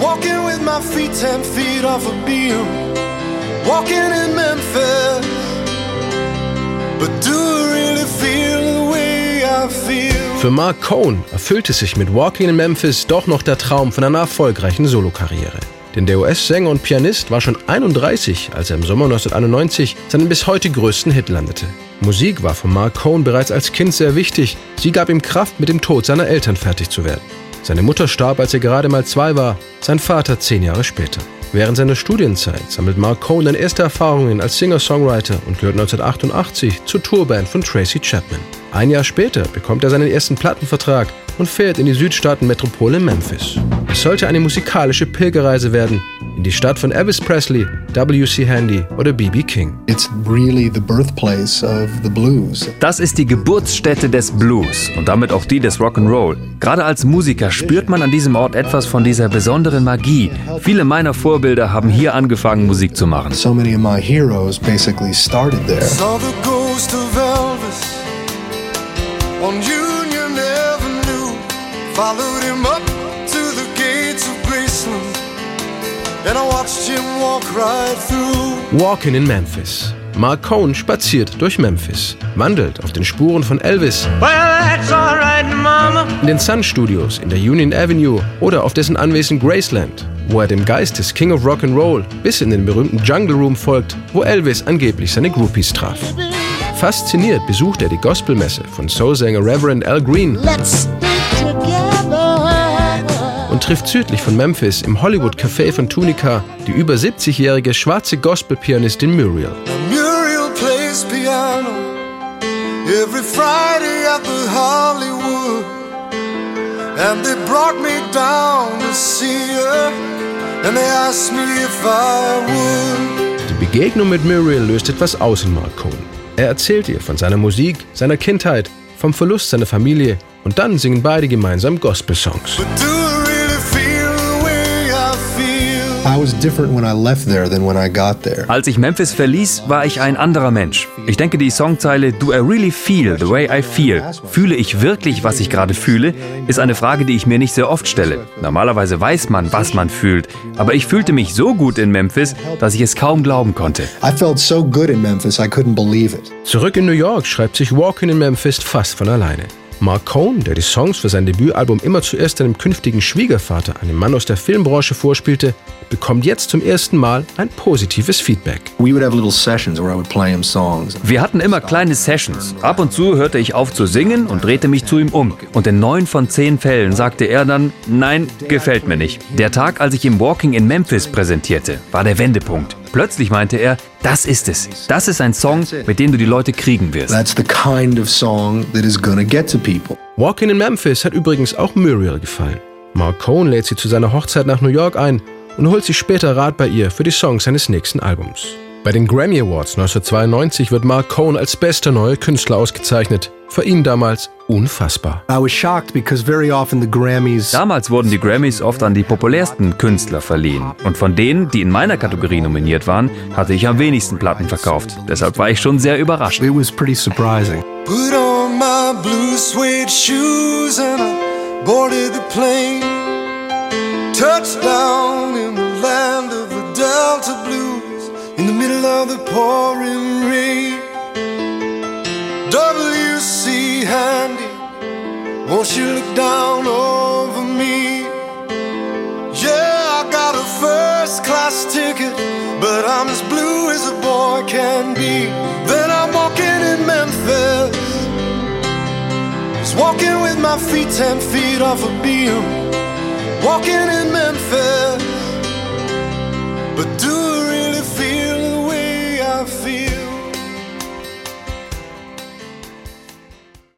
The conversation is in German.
walking with my feet ten feet off a beam. Walking in Memphis. But do I really feel the way I feel? Für Mark Cohn erfüllte sich mit Walking in Memphis doch noch der Traum von einer erfolgreichen Solokarriere. Denn der US-Sänger und Pianist war schon 31, als er im Sommer 1991 seinen bis heute größten Hit landete. Musik war für Mark Cohn bereits als Kind sehr wichtig. Sie gab ihm Kraft, mit dem Tod seiner Eltern fertig zu werden. Seine Mutter starb, als er gerade mal zwei war, sein Vater zehn Jahre später. Während seiner Studienzeit sammelt Mark Cohn dann erste Erfahrungen als Singer-Songwriter und gehört 1988 zur Tourband von Tracy Chapman. Ein Jahr später bekommt er seinen ersten Plattenvertrag und fährt in die Südstaaten-Metropole Memphis. Es sollte eine musikalische Pilgerreise werden in die Stadt von Elvis Presley, W.C. Handy oder B.B. King. It's really the birthplace of the blues. Das ist die Geburtsstätte des Blues und damit auch die des Rock'n'Roll. Gerade als Musiker spürt man an diesem Ort etwas von dieser besonderen Magie. Viele meiner Vorbilder haben hier angefangen, Musik zu machen. So many of my heroes basically started there. Saw the ghost of Elvis on Union Avenue. Followed him up right through. Walking in Memphis. Mark Cohn spaziert durch Memphis, wandelt auf den Spuren von Elvis, Well, that's all right, Mama. in den Sun Studios in der Union Avenue oder auf dessen Anwesen Graceland, wo er dem Geist des King of Rock'n'Roll bis in den berühmten Jungle Room folgt, wo Elvis angeblich seine Groupies traf. Fasziniert besucht er die Gospelmesse von Soulsänger Reverend Al Green Let's trifft südlich von Memphis im Hollywood Café von Tunica die über 70-jährige schwarze Gospelpianistin Muriel. Muriel plays piano every Friday at the Hollywood. And they brought me down to see her. And they asked me if I would. Die Begegnung mit Muriel löst etwas aus in Mark Cohn. Er erzählt ihr von seiner Musik, seiner Kindheit, vom Verlust seiner Familie und dann singen beide gemeinsam Gospel-Songs. Als ich Memphis verließ, war ich ein anderer Mensch. Ich denke, die Songzeile Do I really feel the way I feel? Fühle ich wirklich, was ich gerade fühle? Ist eine Frage, die ich mir nicht sehr oft stelle. Normalerweise weiß man, was man fühlt. Aber ich fühlte mich so gut in Memphis, dass ich es kaum glauben konnte. I felt so good in Memphis, I couldn't believe it. Zurück in New York schreibt sich Walking in Memphis fast von alleine. Mark Cohn, der die Songs für sein Debütalbum immer zuerst seinem künftigen Schwiegervater, einem Mann aus der Filmbranche, vorspielte, bekommt jetzt zum ersten Mal ein positives Feedback. We would have little sessions where I would play him songs. Wir hatten immer kleine Sessions. Ab und zu hörte ich auf zu singen und drehte mich zu ihm um. Und in neun von zehn Fällen sagte er dann, nein, gefällt mir nicht. Der Tag, als ich ihm Walking in Memphis präsentierte, war der Wendepunkt. Plötzlich meinte er, das ist es. Das ist ein Song, mit dem du die Leute kriegen wirst. That's the kind of song that is gonna get to people. Walking in Memphis hat übrigens auch Muriel gefallen. Mark Cohn lädt sie zu seiner Hochzeit nach New York ein und holt sich später Rat bei ihr für die Songs seines nächsten Albums. Bei den Grammy Awards 1992 wird Mark Cohn als bester neuer Künstler ausgezeichnet. Für ihn damals unfassbar. I was shocked because very often the Grammys Damals wurden die Grammys oft an die populärsten Künstler verliehen. Und von denen, die in meiner Kategorie nominiert waren, hatte ich am wenigsten Platten verkauft. Deshalb war ich schon sehr überrascht. it was pretty surprising. Put on my blue suede shoes and I boarded the plane. Touchdown in the land of the Delta Blues in the middle of the pouring won't you look down over me? Yeah, I got a first class ticket, but I'm as blue as a boy can be. Then I'm walking in Memphis, just walking with my feet ten feet off a beam. Walking in Memphis,